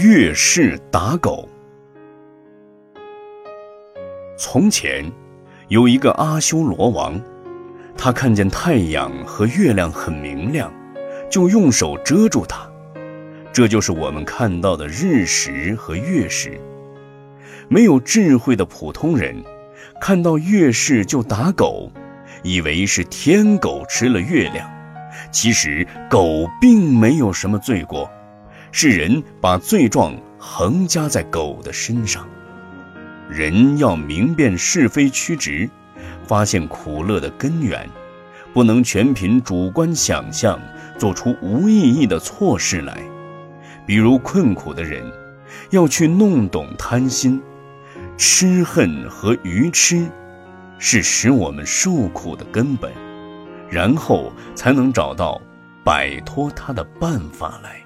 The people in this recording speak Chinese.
月氏打狗。从前，有一个阿修罗王，他看见太阳和月亮很明亮，就用手遮住它。这就是我们看到的日食和月食。没有智慧的普通人，看到月食就打狗，以为是天狗吃了月亮。其实狗并没有什么罪过。是人把罪状横加在狗的身上。人要明辨是非曲直，发现苦乐的根源，不能全凭主观想象做出无意义的错事来。比如困苦的人，要去弄懂贪心、痴恨和愚痴，是使我们受苦的根本，然后才能找到摆脱它的办法来。